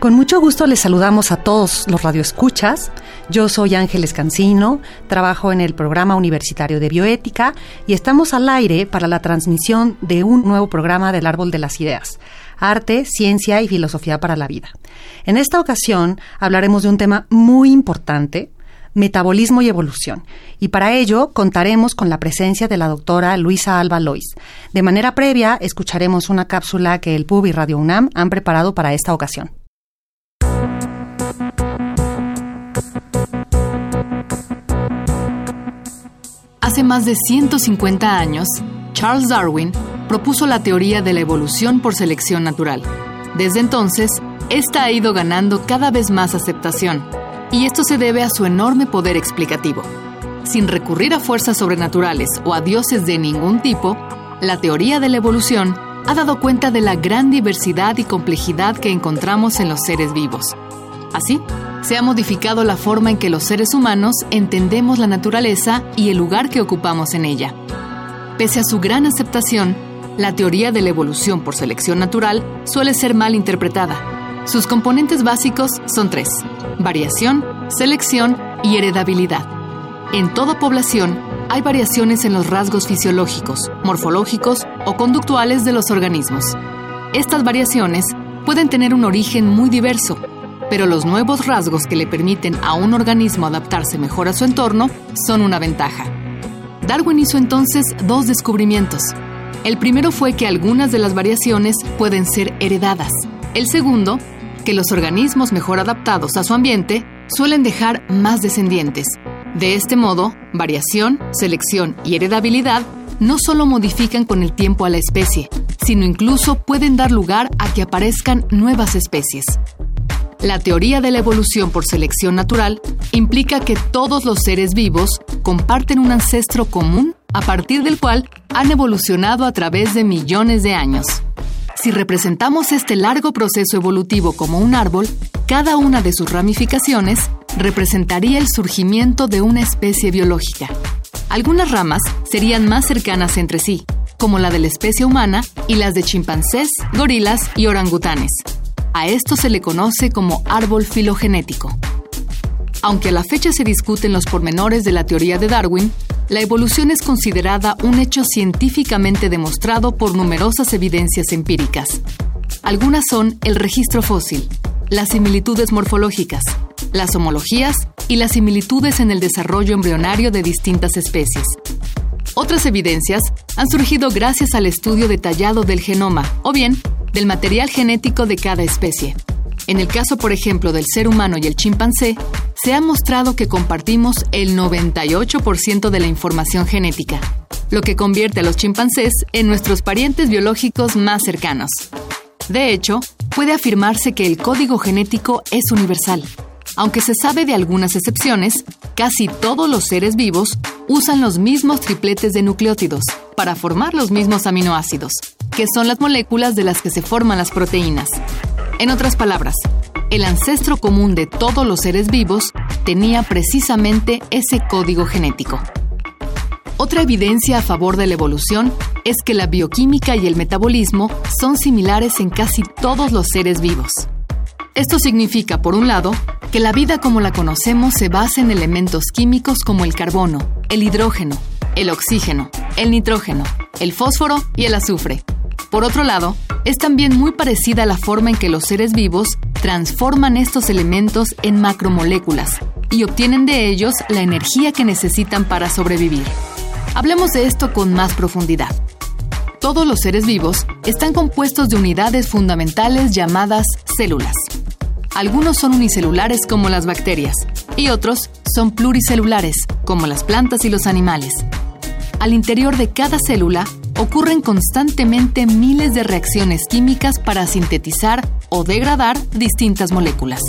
Con mucho gusto les saludamos a todos los radioescuchas. Yo soy Ángeles Cancino, trabajo en el programa universitario de bioética y estamos al aire para la transmisión de un nuevo programa del Árbol de las Ideas, Arte, Ciencia y Filosofía para la Vida. En esta ocasión hablaremos de un tema muy importante, metabolismo y evolución. Y para ello contaremos con la presencia de la doctora Luisa Alba Lois. De manera previa, escucharemos una cápsula que el PUB y Radio UNAM han preparado para esta ocasión. Hace más de 150 años, Charles Darwin propuso la teoría de la evolución por selección natural. Desde entonces, esta ha ido ganando cada vez más aceptación, y esto se debe a su enorme poder explicativo. Sin recurrir a fuerzas sobrenaturales o a dioses de ningún tipo, la teoría de la evolución ha dado cuenta de la gran diversidad y complejidad que encontramos en los seres vivos. Así, se ha modificado la forma en que los seres humanos entendemos la naturaleza y el lugar que ocupamos en ella. Pese a su gran aceptación, la teoría de la evolución por selección natural suele ser mal interpretada. Sus componentes básicos son tres, variación, selección y heredabilidad. En toda población hay variaciones en los rasgos fisiológicos, morfológicos o conductuales de los organismos. Estas variaciones pueden tener un origen muy diverso pero los nuevos rasgos que le permiten a un organismo adaptarse mejor a su entorno son una ventaja. Darwin hizo entonces dos descubrimientos. El primero fue que algunas de las variaciones pueden ser heredadas. El segundo, que los organismos mejor adaptados a su ambiente suelen dejar más descendientes. De este modo, variación, selección y heredabilidad no solo modifican con el tiempo a la especie, sino incluso pueden dar lugar a que aparezcan nuevas especies. La teoría de la evolución por selección natural implica que todos los seres vivos comparten un ancestro común a partir del cual han evolucionado a través de millones de años. Si representamos este largo proceso evolutivo como un árbol, cada una de sus ramificaciones representaría el surgimiento de una especie biológica. Algunas ramas serían más cercanas entre sí, como la de la especie humana y las de chimpancés, gorilas y orangutanes. A esto se le conoce como árbol filogenético. Aunque a la fecha se discuten los pormenores de la teoría de Darwin, la evolución es considerada un hecho científicamente demostrado por numerosas evidencias empíricas. Algunas son el registro fósil, las similitudes morfológicas, las homologías y las similitudes en el desarrollo embrionario de distintas especies. Otras evidencias han surgido gracias al estudio detallado del genoma o bien del material genético de cada especie. En el caso, por ejemplo, del ser humano y el chimpancé, se ha mostrado que compartimos el 98% de la información genética, lo que convierte a los chimpancés en nuestros parientes biológicos más cercanos. De hecho, puede afirmarse que el código genético es universal. Aunque se sabe de algunas excepciones, casi todos los seres vivos usan los mismos tripletes de nucleótidos para formar los mismos aminoácidos, que son las moléculas de las que se forman las proteínas. En otras palabras, el ancestro común de todos los seres vivos tenía precisamente ese código genético. Otra evidencia a favor de la evolución es que la bioquímica y el metabolismo son similares en casi todos los seres vivos. Esto significa, por un lado, que la vida como la conocemos se basa en elementos químicos como el carbono, el hidrógeno, el oxígeno, el nitrógeno, el fósforo y el azufre. Por otro lado, es también muy parecida a la forma en que los seres vivos transforman estos elementos en macromoléculas y obtienen de ellos la energía que necesitan para sobrevivir. Hablemos de esto con más profundidad. Todos los seres vivos están compuestos de unidades fundamentales llamadas células. Algunos son unicelulares como las bacterias y otros son pluricelulares como las plantas y los animales. Al interior de cada célula ocurren constantemente miles de reacciones químicas para sintetizar o degradar distintas moléculas.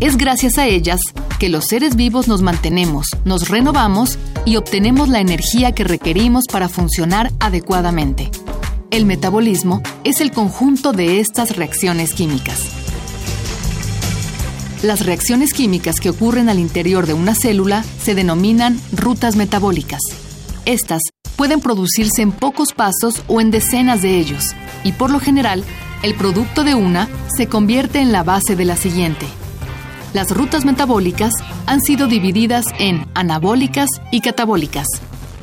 Es gracias a ellas que los seres vivos nos mantenemos, nos renovamos y obtenemos la energía que requerimos para funcionar adecuadamente. El metabolismo es el conjunto de estas reacciones químicas. Las reacciones químicas que ocurren al interior de una célula se denominan rutas metabólicas. Estas pueden producirse en pocos pasos o en decenas de ellos, y por lo general, el producto de una se convierte en la base de la siguiente. Las rutas metabólicas han sido divididas en anabólicas y catabólicas.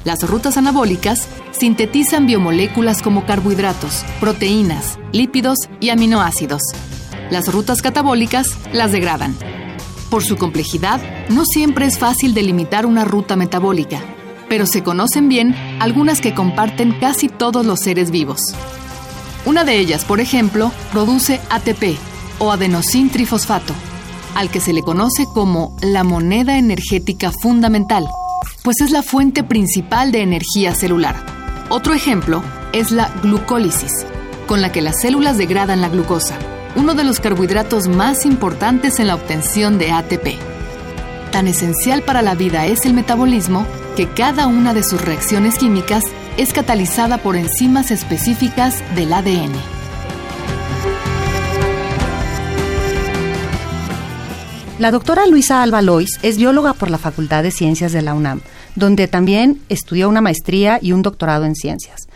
Las rutas anabólicas sintetizan biomoléculas como carbohidratos, proteínas, lípidos y aminoácidos. Las rutas catabólicas las degradan. Por su complejidad, no siempre es fácil delimitar una ruta metabólica, pero se conocen bien algunas que comparten casi todos los seres vivos. Una de ellas, por ejemplo, produce ATP o adenosín trifosfato, al que se le conoce como la moneda energética fundamental, pues es la fuente principal de energía celular. Otro ejemplo es la glucólisis, con la que las células degradan la glucosa, uno de los carbohidratos más importantes en la obtención de ATP. Tan esencial para la vida es el metabolismo que cada una de sus reacciones químicas es catalizada por enzimas específicas del ADN. La doctora Luisa Alba Lois es bióloga por la Facultad de Ciencias de la UNAM, donde también estudió una maestría y un doctorado en ciencias.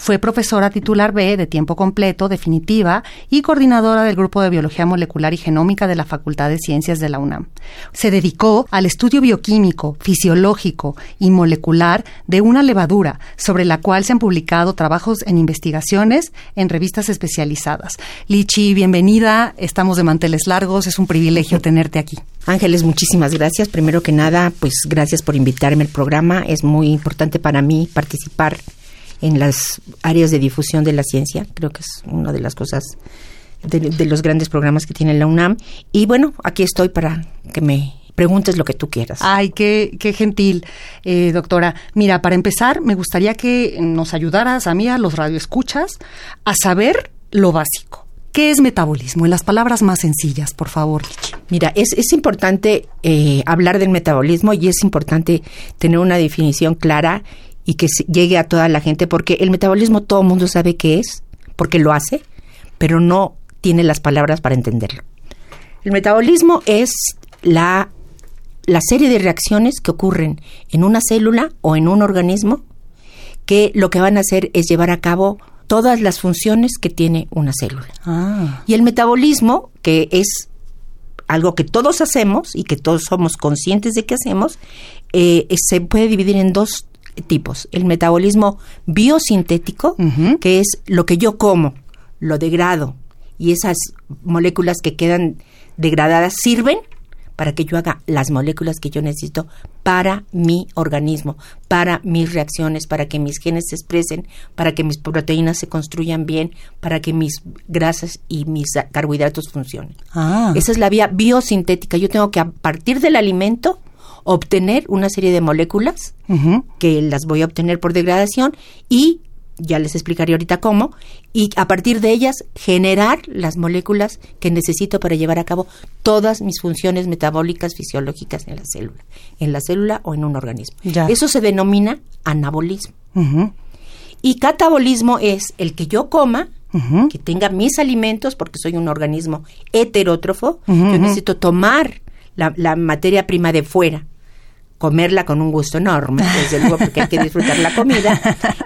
Fue profesora titular B de tiempo completo, definitiva, y coordinadora del Grupo de Biología Molecular y Genómica de la Facultad de Ciencias de la UNAM. Se dedicó al estudio bioquímico, fisiológico y molecular de una levadura, sobre la cual se han publicado trabajos en investigaciones en revistas especializadas. Lichi, bienvenida. Estamos de manteles largos. Es un privilegio tenerte aquí. Ángeles, muchísimas gracias. Primero que nada, pues gracias por invitarme al programa. Es muy importante para mí participar en las áreas de difusión de la ciencia. Creo que es una de las cosas, de, los grandes programas que tiene la UNAM. Y bueno, aquí estoy para que me preguntes lo que tú quieras. Ay, qué, qué gentil, eh, doctora. Mira, para empezar, me gustaría que nos ayudaras a mí, a los radioescuchas, a saber lo básico. ¿Qué es metabolismo? En las palabras más sencillas, por favor. Mira, es, es importante eh, hablar del metabolismo y es importante tener una definición clara y que llegue a toda la gente, porque el metabolismo todo el mundo sabe qué es, porque lo hace, pero no tiene las palabras para entenderlo. El metabolismo es la, la serie de reacciones que ocurren en una célula o en un organismo que lo que van a hacer es llevar a cabo todas las funciones que tiene una célula. Ah. Y el metabolismo, que es algo que todos hacemos y que todos somos conscientes de que hacemos, eh, se puede dividir en dos tipos. El metabolismo biosintético, que es lo que yo como, lo degrado, y esas moléculas que quedan degradadas sirven para que yo haga las moléculas que yo necesito para mi organismo, para mis reacciones, para que mis genes se expresen, para que mis proteínas se construyan bien, para que mis grasas y mis carbohidratos funcionen. Ah. Esa es la vía biosintética. Yo tengo que a partir del alimento obtener una serie de moléculas que las voy a obtener por degradación y ya les explicaré ahorita cómo, y a partir de ellas generar las moléculas que necesito para llevar a cabo todas mis funciones metabólicas fisiológicas en la célula, en la célula o en un organismo. Eso se denomina anabolismo. Y catabolismo es el que yo coma, que tenga mis alimentos, porque soy un organismo heterótrofo, yo necesito tomar la, la materia prima de fuera comerla con un gusto enorme, desde luego porque hay que disfrutar la comida,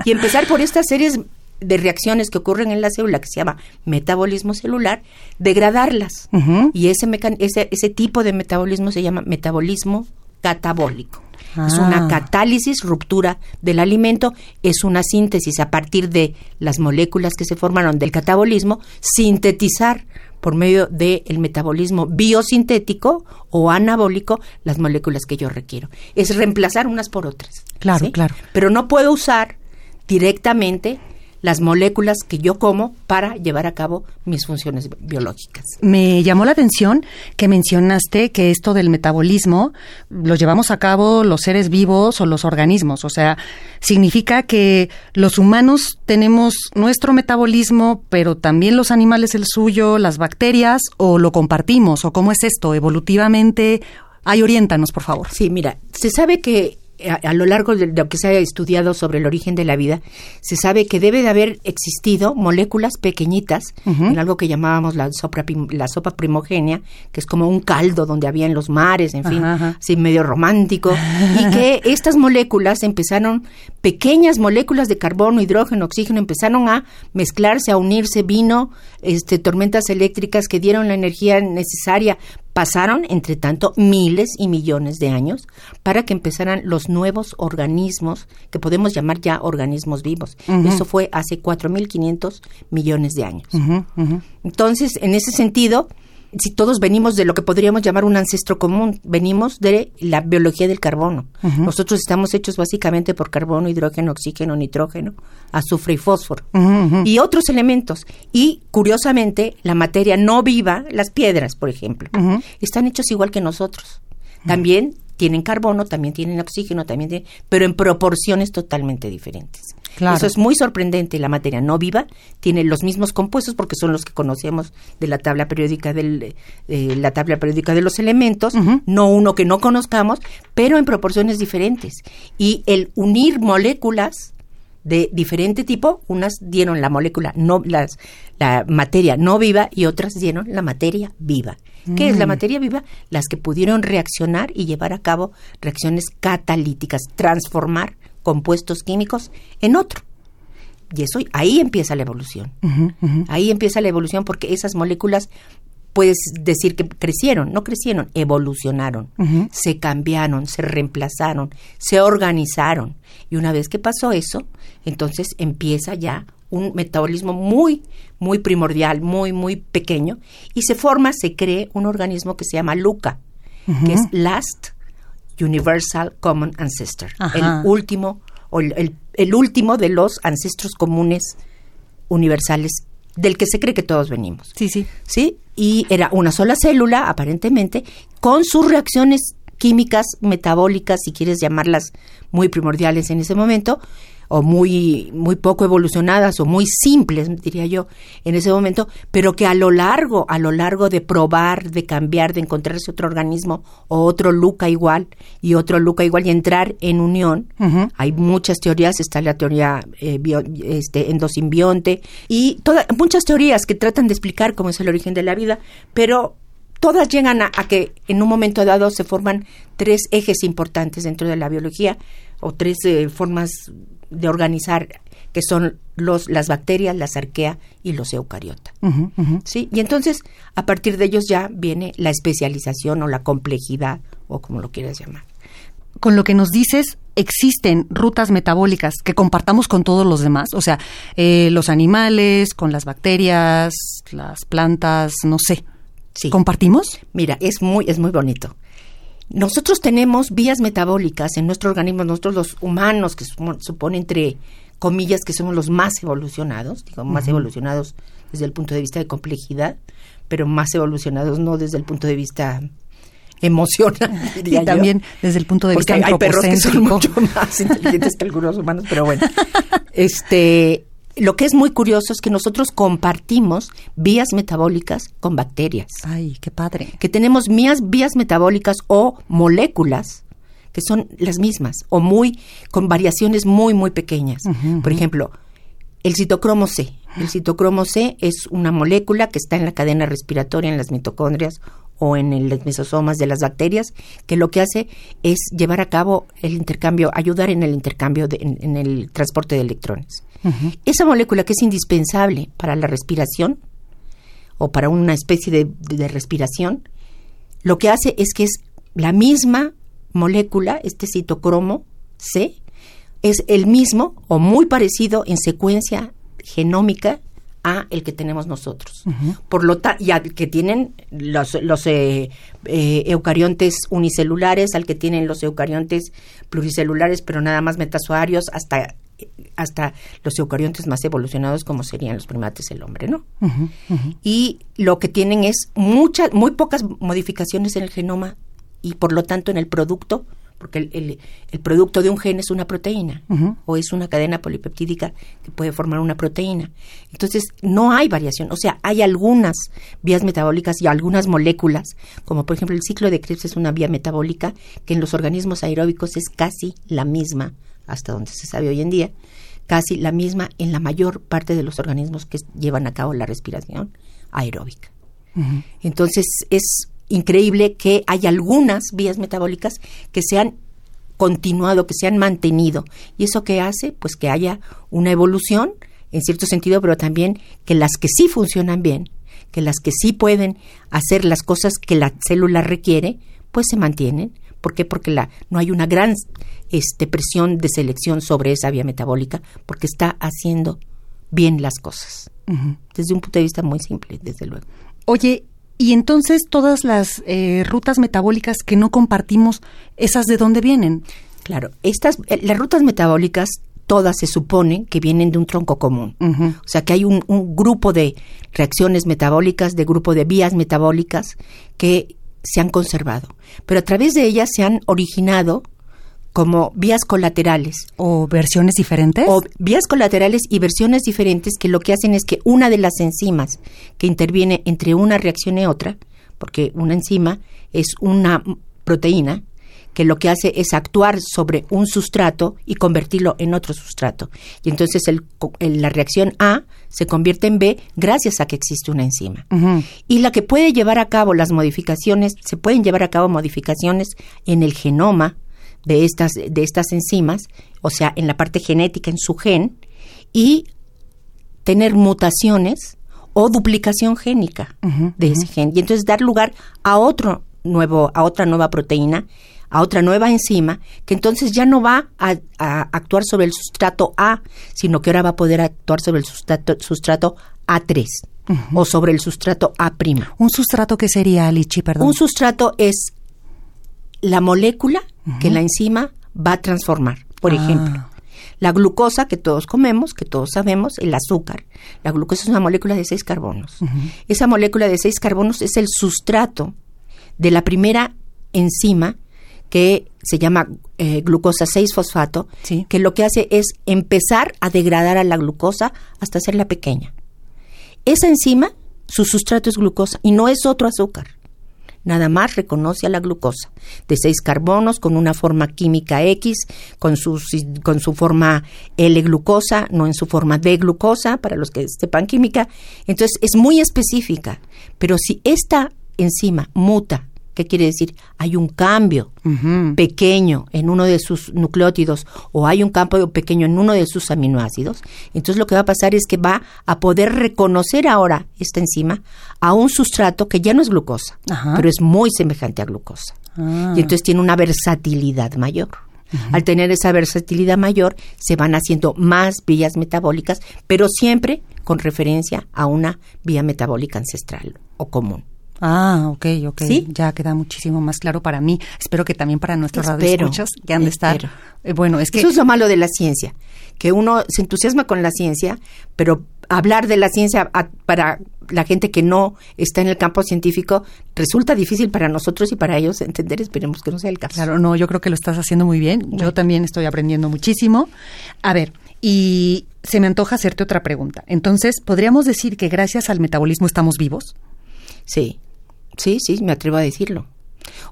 y empezar por estas series de reacciones que ocurren en la célula que se llama metabolismo celular, degradarlas. Y ese, ese, ese tipo de metabolismo se llama metabolismo catabólico. Es una ah. catálisis, ruptura del alimento, es una síntesis a partir de las moléculas que se formaron del catabolismo, sintetizar por medio del metabolismo biosintético o anabólico las moléculas que yo requiero. Es reemplazar unas por otras. Claro, claro. Pero no puedo usar directamente las moléculas que yo como para llevar a cabo mis funciones biológicas. Me llamó la atención que mencionaste que esto del metabolismo lo llevamos a cabo los seres vivos o los organismos, o sea, significa que los humanos tenemos nuestro metabolismo, pero también los animales el suyo, las bacterias, o lo compartimos, o cómo es esto evolutivamente. Ay, oriéntanos, por favor. Sí, mira, se sabe que a, lo largo de lo que se ha estudiado sobre el origen de la vida, se sabe que debe de haber existido moléculas pequeñitas en algo que llamábamos la, la sopa primogénea, que es como un caldo donde había en los mares, en fin, así medio romántico, y que estas moléculas empezaron, pequeñas moléculas de carbono, hidrógeno, oxígeno, empezaron a mezclarse, a unirse, vino este, tormentas eléctricas que dieron la energía necesaria Pasaron, entre tanto, miles y millones de años para que empezaran los nuevos organismos que podemos llamar ya organismos vivos. Eso fue hace 4.500 millones de años. Entonces, en ese sentido, si todos venimos de lo que podríamos llamar un ancestro común, venimos de la biología del carbono. Nosotros estamos hechos básicamente por carbono, hidrógeno, oxígeno, nitrógeno, azufre y fósforo y otros elementos. Y curiosamente, la materia no viva, las piedras, por ejemplo, están hechos igual que nosotros. También tienen carbono, también tienen oxígeno, también tienen, pero en proporciones totalmente diferentes. Eso es muy sorprendente. La materia no viva tiene los mismos compuestos porque son los que conocemos de la tabla periódica del, eh, la tabla periódica de los elementos, no uno que no conozcamos, pero en proporciones diferentes. Y el unir moléculas de diferente tipo, unas dieron la molécula no las la materia no viva y otras dieron la materia viva. ¿Qué es la mm. materia viva? Las que pudieron reaccionar y llevar a cabo reacciones catalíticas, transformar compuestos químicos en otro. Y eso ahí empieza la evolución. Ahí empieza la evolución porque esas moléculas puedes decir que crecieron, no crecieron, evolucionaron, se cambiaron, se reemplazaron, se organizaron. Y una vez que pasó eso, entonces empieza ya un metabolismo muy, muy primordial, muy, muy pequeño, y se forma, se cree un organismo que se llama LUCA, que es Last Universal Common Ancestor, el último o el, el, último de los ancestros comunes universales del que se cree que todos venimos. Sí, sí. Sí, y era una sola célula aparentemente con sus reacciones químicas metabólicas, si quieres llamarlas muy primordiales en ese momento, o muy, muy poco evolucionadas o muy simples, diría yo, en ese momento, pero que a lo largo, a lo largo de probar, de cambiar, de encontrarse otro organismo o otro Luca igual y otro Luca igual y entrar en unión, hay muchas teorías, está la teoría eh, este, endosimbionte y todas, muchas teorías que tratan de explicar cómo es el origen de la vida, pero todas llegan a, que en un momento dado se forman tres ejes importantes dentro de la biología o tres eh, formas de organizar que son los, las bacterias, las arquea y los eucariota. ¿Sí? Y entonces, a partir de ellos ya viene la especialización o la complejidad, o como lo quieras llamar. Con lo que nos dices, existen rutas metabólicas que compartamos con todos los demás, o sea, eh, los animales, con las bacterias, las plantas, no sé. Sí. ¿Compartimos? Mira, es muy, es muy bonito. Nosotros tenemos vías metabólicas en nuestro organismo, nosotros los humanos, que supone entre comillas que somos los más evolucionados, digo, más evolucionados desde el punto de vista de complejidad, pero más evolucionados no desde el punto de vista emocional. y también desde el punto de vista hay perros que son mucho más inteligentes que algunos humanos, pero bueno. Este, lo que es muy curioso es que nosotros compartimos vías metabólicas con bacterias. Ay, qué padre. Que tenemos vías, vías metabólicas o moléculas que son las mismas o muy con variaciones muy muy pequeñas. Por ejemplo, el citocromo C. El citocromo C es una molécula que está en la cadena respiratoria en las mitocondrias o en los mesosomas de las bacterias, que lo que hace es llevar a cabo el intercambio, ayudar en el intercambio, en, el transporte de electrones. Esa molécula que es indispensable para la respiración o para una especie de, respiración, lo que hace es que es la misma molécula, este citocromo C, es el mismo o muy parecido en secuencia genómica a el que tenemos nosotros. Por lo y al que tienen los, los eh, eh, eucariontes unicelulares, al que tienen los eucariontes pluricelulares, pero nada más metazoarios, hasta hasta los eucariontes más evolucionados como serían los primates el hombre, ¿no? Y lo que tienen es muchas, muy pocas modificaciones en el genoma y por lo tanto en el producto, porque el, el, producto de un gen es una proteína o es una cadena polipeptídica que puede formar una proteína. Entonces no hay variación, o sea, hay algunas vías metabólicas y algunas moléculas, como por ejemplo el ciclo de Krebs es una vía metabólica que en los organismos aeróbicos es casi la misma hasta donde se sabe hoy en día, casi la misma en la mayor parte de los organismos que llevan a cabo la respiración aeróbica. Entonces es increíble que hay algunas vías metabólicas que se han continuado, que se han mantenido. ¿Y eso qué hace? Pues que haya una evolución, en cierto sentido, pero también que las que sí funcionan bien, que las que sí pueden hacer las cosas que la célula requiere, pues se mantienen. ¿Por qué? Porque la, no hay una gran este, presión de selección sobre esa vía metabólica porque está haciendo bien las cosas. Desde un punto de vista muy simple, desde luego. Oye, y entonces todas las eh, rutas metabólicas que no compartimos, ¿esas de dónde vienen? Claro, estas, eh, las rutas metabólicas todas se supone que vienen de un tronco común. O sea, que hay un, un, grupo de reacciones metabólicas, de grupo de vías metabólicas que se han conservado. Pero a través de ellas se han originado como vías colaterales. ¿O versiones diferentes? O vías colaterales y versiones diferentes que lo que hacen es que una de las enzimas que interviene entre una reacción y otra, porque una enzima es una proteína, que lo que hace es actuar sobre un sustrato y convertirlo en otro sustrato. Y entonces el, la reacción A se convierte en B gracias a que existe una enzima. Y la que puede llevar a cabo las modificaciones, se pueden llevar a cabo modificaciones en el genoma de estas, de estas enzimas, o sea, en la parte genética, en su gen, y tener mutaciones o duplicación génica de ese gen. Y entonces dar lugar a otro nuevo, a otra nueva proteína, a otra nueva enzima, que entonces ya no va a, actuar sobre el sustrato A, sino que ahora va a poder actuar sobre el sustrato, sustrato A3 o sobre el sustrato A'. ¿Un sustrato qué sería, Lichi, perdón? Un sustrato es la molécula que la enzima va a transformar. Por ah. ejemplo, la glucosa que todos comemos, que todos sabemos, el azúcar. La glucosa es una molécula de seis carbonos. Esa molécula de seis carbonos es el sustrato de la primera enzima que se llama eh, glucosa 6-fosfato, que lo que hace es empezar a degradar a la glucosa hasta hacerla pequeña. Esa enzima, su sustrato es glucosa y no es otro azúcar nada más reconoce a la glucosa, de seis carbonos con una forma química X, con su, con su forma L-glucosa, no en su forma D-glucosa, para los que sepan química. Entonces es muy específica, pero si esta enzima muta ¿Qué quiere decir? Hay un cambio pequeño en uno de sus nucleótidos o hay un cambio pequeño en uno de sus aminoácidos. Entonces lo que va a pasar es que va a poder reconocer ahora esta enzima a un sustrato que ya no es glucosa, pero es muy semejante a glucosa. Ah. Y entonces tiene una versatilidad mayor. Al tener esa versatilidad mayor, se van haciendo más vías metabólicas, pero siempre con referencia a una vía metabólica ancestral o común. Ah, ok, ok. ¿Sí? Ya queda muchísimo más claro para mí. Espero que también para nuestros radioescuchas que han de estar. Eh, bueno, es que. Eso es lo malo de la ciencia, que uno se entusiasma con la ciencia, pero hablar de la ciencia para la gente que no está en el campo científico resulta difícil para nosotros y para ellos entender. Esperemos que no sea el caso. Claro, no, yo creo que lo estás haciendo muy bien. Yo también estoy aprendiendo muchísimo. A ver, y se me antoja hacerte otra pregunta. Entonces, ¿podríamos decir que gracias al metabolismo estamos vivos? Sí, sí, sí, me atrevo a decirlo.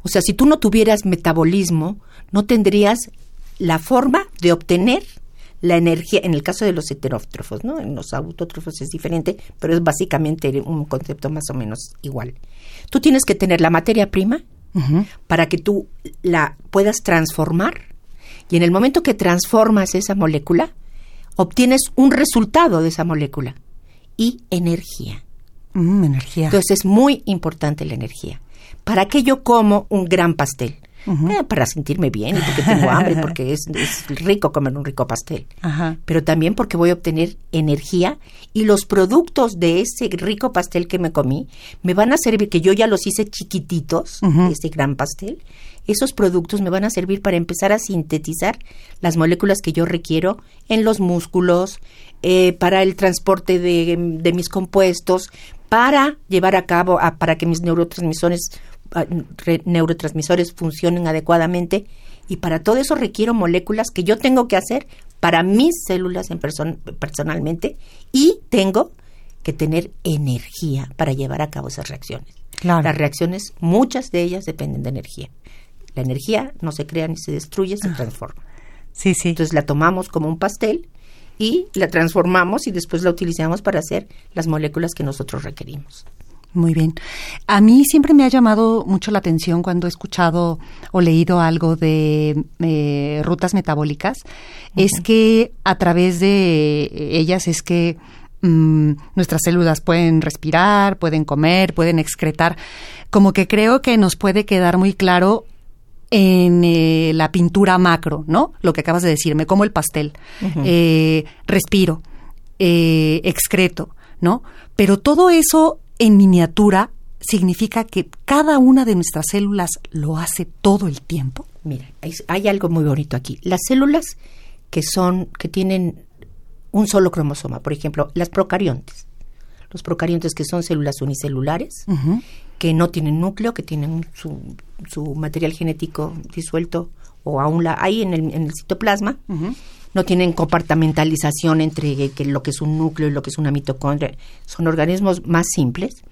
O sea, si tú no tuvieras metabolismo, no tendrías la forma de obtener la energía, en el caso de los heterótrofos, ¿no? En los autótrofos es diferente, pero es básicamente un concepto más o menos igual. Tú tienes que tener la materia prima para que tú la puedas transformar y en el momento que transformas esa molécula, obtienes un resultado de esa molécula y energía. Mm, energía. Entonces es muy importante la energía. ¿Para qué yo como un gran pastel? Eh, para sentirme bien y porque tengo hambre, porque es, rico comer un rico pastel. Pero también porque voy a obtener energía y los productos de ese rico pastel que me comí me van a servir, que yo ya los hice chiquititos, ese gran pastel, esos productos me van a servir para empezar a sintetizar las moléculas que yo requiero en los músculos, eh, para el transporte de, de, mis compuestos, para llevar a cabo, para que mis neurotransmisores, neurotransmisores funcionen adecuadamente. Y para todo eso requiero moléculas que yo tengo que hacer para mis células en personalmente y tengo que tener energía para llevar a cabo esas reacciones. Las reacciones, muchas de ellas dependen de energía. La energía no se crea ni se destruye, se ah. transforma. Sí, sí. Entonces la tomamos como un pastel y la transformamos y después la utilizamos para hacer las moléculas que nosotros requerimos. Muy bien. A mí siempre me ha llamado mucho la atención cuando he escuchado o leído algo de eh, rutas metabólicas, es que a través de ellas es que mm, nuestras células pueden respirar, pueden comer, pueden excretar. Como que creo que nos puede quedar muy claro en eh, la pintura macro, ¿no? Lo que acabas de decir, me como el pastel, eh, respiro, eh, excreto, ¿no? Pero todo eso en miniatura significa que cada una de nuestras células lo hace todo el tiempo. Mira, hay, algo muy bonito aquí. Las células que son, que tienen un solo cromosoma, por ejemplo, las procariontes. Los procariontes que son células unicelulares, que no tienen núcleo, que tienen su, su material genético disuelto o aún la, ahí en el, en el citoplasma, no tienen compartamentalización entre que lo que es un núcleo y lo que es una mitocondria, son organismos más simples.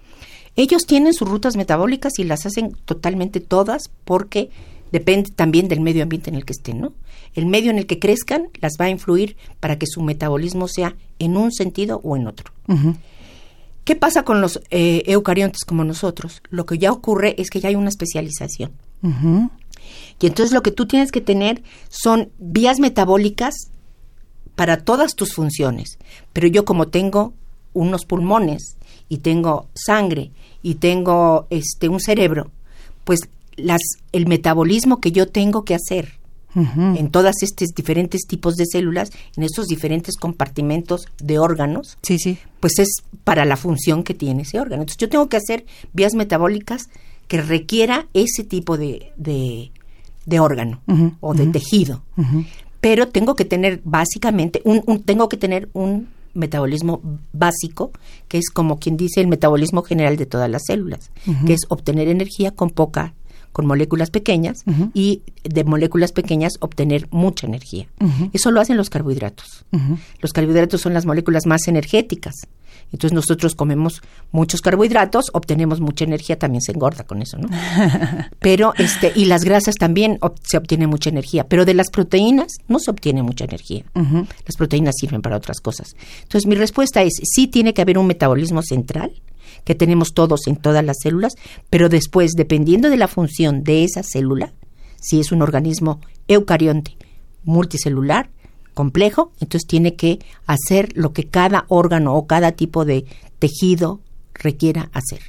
Ellos tienen sus rutas metabólicas y las hacen totalmente todas porque depende también del medio ambiente en el que estén, ¿no? El medio en el que crezcan las va a influir para que su metabolismo sea en un sentido o en otro. ¿Qué pasa con los eh, eucariontes como nosotros? Lo que ya ocurre es que ya hay una especialización. Y entonces lo que tú tienes que tener son vías metabólicas para todas tus funciones. Pero yo como tengo unos pulmones y tengo sangre y tengo este un cerebro, pues las el metabolismo que yo tengo que hacer en todas estos diferentes tipos de células, en estos diferentes compartimentos de órganos, sí, sí. pues es para la función que tiene ese órgano. Entonces yo tengo que hacer vías metabólicas que requiera ese tipo de, de, órgano o de tejido. Pero tengo que tener básicamente, un, tengo que tener un metabolismo básico, que es como quien dice el metabolismo general de todas las células, que es obtener energía con poca con moléculas pequeñas y de moléculas pequeñas obtener mucha energía. Eso lo hacen los carbohidratos. Los carbohidratos son las moléculas más energéticas. Entonces nosotros comemos muchos carbohidratos, obtenemos mucha energía, también se engorda con eso, ¿no? Pero este y las grasas también se obtiene mucha energía, pero de las proteínas no se obtiene mucha energía. Las proteínas sirven para otras cosas. Entonces mi respuesta es sí tiene que haber un metabolismo central que tenemos todos en todas las células, pero después, dependiendo de la función de esa célula, si es un organismo eucarionte multicelular, complejo, entonces tiene que hacer lo que cada órgano o cada tipo de tejido requiera hacer.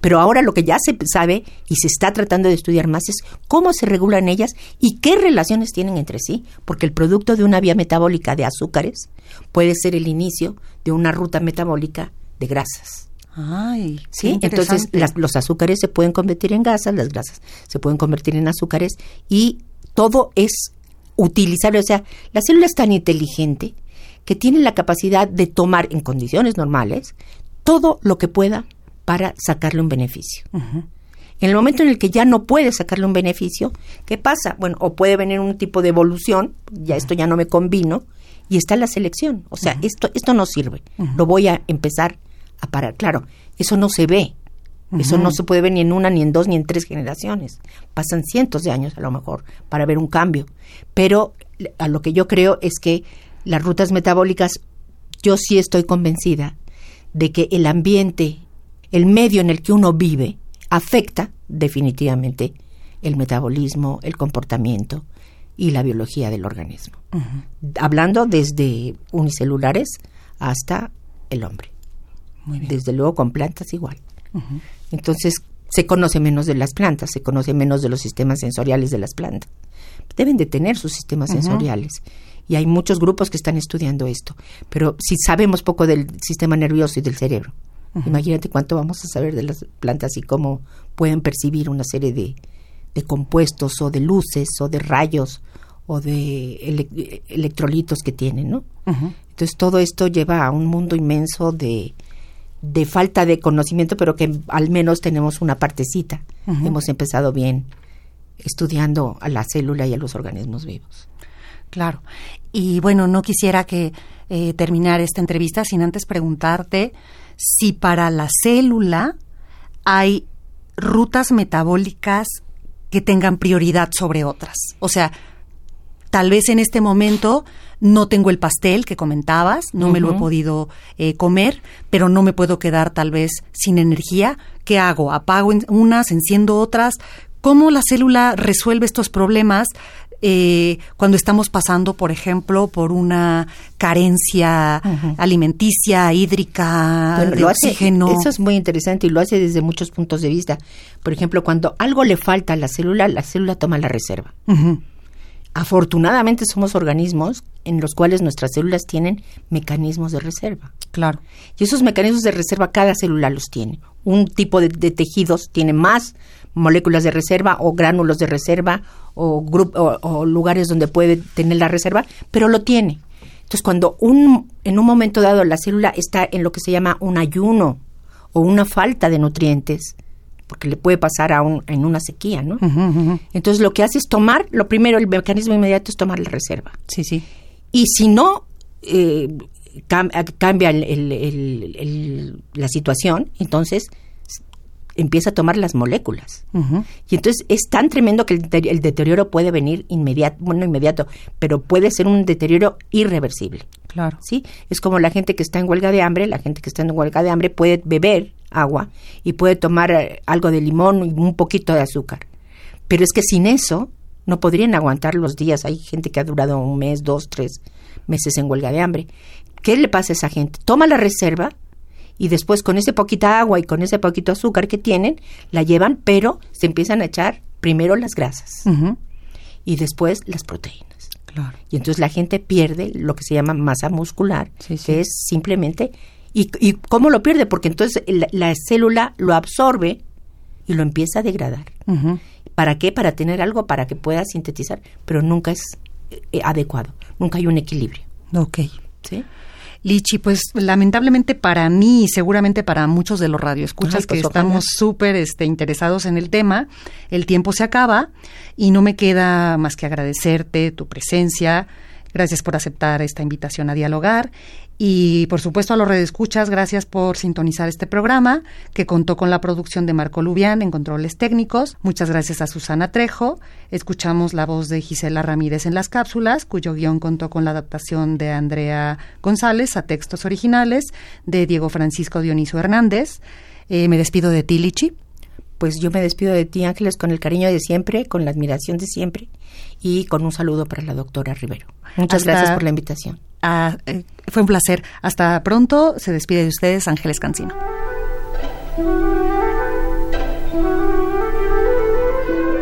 Pero ahora lo que ya se sabe y se está tratando de estudiar más es cómo se regulan ellas y qué relaciones tienen entre sí, porque el producto de una vía metabólica de azúcares puede ser el inicio de una ruta metabólica de grasas. Ay, sí, entonces los azúcares se pueden convertir en grasas, las grasas se pueden convertir en azúcares y todo es utilizable. O sea, la célula es tan inteligente que tiene la capacidad de tomar en condiciones normales todo lo que pueda para sacarle un beneficio. En el momento en el que ya no puede sacarle un beneficio, ¿qué pasa? Bueno, o puede venir un tipo de evolución, ya esto ya no me convino, y está la selección. O sea, esto, esto no sirve. Lo voy a empezar a parar. Claro, eso no se ve. Eso no se puede ver ni en una, ni en dos, ni en tres generaciones. Pasan cientos de años a lo mejor para ver un cambio. Pero a lo que yo creo es que las rutas metabólicas, yo sí estoy convencida de que el ambiente, el medio en el que uno vive, afecta definitivamente el metabolismo, el comportamiento y la biología del organismo. Hablando desde unicelulares hasta el hombre. Desde luego con plantas igual. Entonces, se conoce menos de las plantas, se conoce menos de los sistemas sensoriales de las plantas. Deben de tener sus sistemas sensoriales. Y hay muchos grupos que están estudiando esto. Pero si sabemos poco del sistema nervioso y del cerebro, imagínate cuánto vamos a saber de las plantas y cómo pueden percibir una serie de, de compuestos o de luces o de rayos o de electrolitos que tienen, ¿no? Entonces todo esto lleva a un mundo inmenso de, de falta de conocimiento, pero que al menos tenemos una partecita. Hemos empezado bien estudiando a la célula y a los organismos vivos. Claro. Y bueno, no quisiera que eh, terminar esta entrevista sin antes preguntarte si para la célula hay rutas metabólicas que tengan prioridad sobre otras. O sea, tal vez en este momento no tengo el pastel que comentabas, no me lo he podido eh, comer, pero no me puedo quedar tal vez sin energía. ¿Qué hago? ¿Apago unas, enciendo otras? ¿Cómo la célula resuelve estos problemas eh, cuando estamos pasando, por ejemplo, por una carencia alimenticia, hídrica, de oxígeno. eso es muy interesante y lo hace desde muchos puntos de vista. Por ejemplo, cuando algo le falta a la célula, la célula toma la reserva. Afortunadamente somos organismos en los cuales nuestras células tienen mecanismos de reserva. Claro. Y esos mecanismos de reserva cada célula los tiene. Un tipo de, tejidos tiene más moléculas de reserva o gránulos de reserva o, o, lugares donde puede tener la reserva, pero lo tiene. Entonces, cuando un, en un momento dado la célula está en lo que se llama un ayuno o una falta de nutrientes, porque le puede pasar a un, en una sequía, ¿no? Entonces, lo que hace es tomar, lo primero, el mecanismo inmediato es tomar la reserva. Sí, sí. Y si no eh, cambia la situación, entonces empieza a tomar las moléculas. Y entonces es tan tremendo que el, deterioro puede venir inmediato, bueno, inmediato, pero puede ser un deterioro irreversible. Claro. ¿Sí? Es como la gente que está en huelga de hambre, la gente que está en huelga de hambre puede beber agua y puede tomar eh, algo de limón y un poquito de azúcar. Pero es que sin eso no podrían aguantar los días. Hay gente que ha durado un mes, dos, tres meses en huelga de hambre. ¿Qué le pasa a esa gente? Toma la reserva, y después con ese poquita agua y con ese poquito azúcar que tienen, la llevan, pero se empiezan a echar primero las grasas y después las proteínas. Claro. Y entonces la gente pierde lo que se llama masa muscular, que es simplemente... ¿Y, ¿Y cómo lo pierde? Porque entonces la, célula lo absorbe y lo empieza a degradar. ¿Para qué? Para tener algo para que pueda sintetizar, pero nunca es eh, adecuado, nunca hay un equilibrio. Ok. ¿Sí? Lichi, pues lamentablemente para mí y seguramente para muchos de los radioescuchas que pues, estamos súper este, interesados en el tema, el tiempo se acaba y no me queda más que agradecerte tu presencia. Gracias por aceptar esta invitación a dialogar y por supuesto a los redescuchas, gracias por sintonizar este programa que contó con la producción de Marco Lubián en controles técnicos. Muchas gracias a Susana Trejo. Escuchamos la voz de Gisela Ramírez en las cápsulas, cuyo guion contó con la adaptación de Andrea González a textos originales de Diego Francisco Dioniso Hernández. Eh, me despido de ti, Lichi. Pues yo me despido de ti, Ángeles, con el cariño de siempre, con la admiración de siempre y con un saludo para la doctora Rivero. Muchas gracias por la invitación. Eh, fue un placer. Hasta pronto. Se despide de ustedes Ángeles Cancino.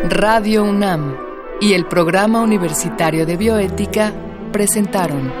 Radio UNAM y el Programa Universitario de Bioética presentaron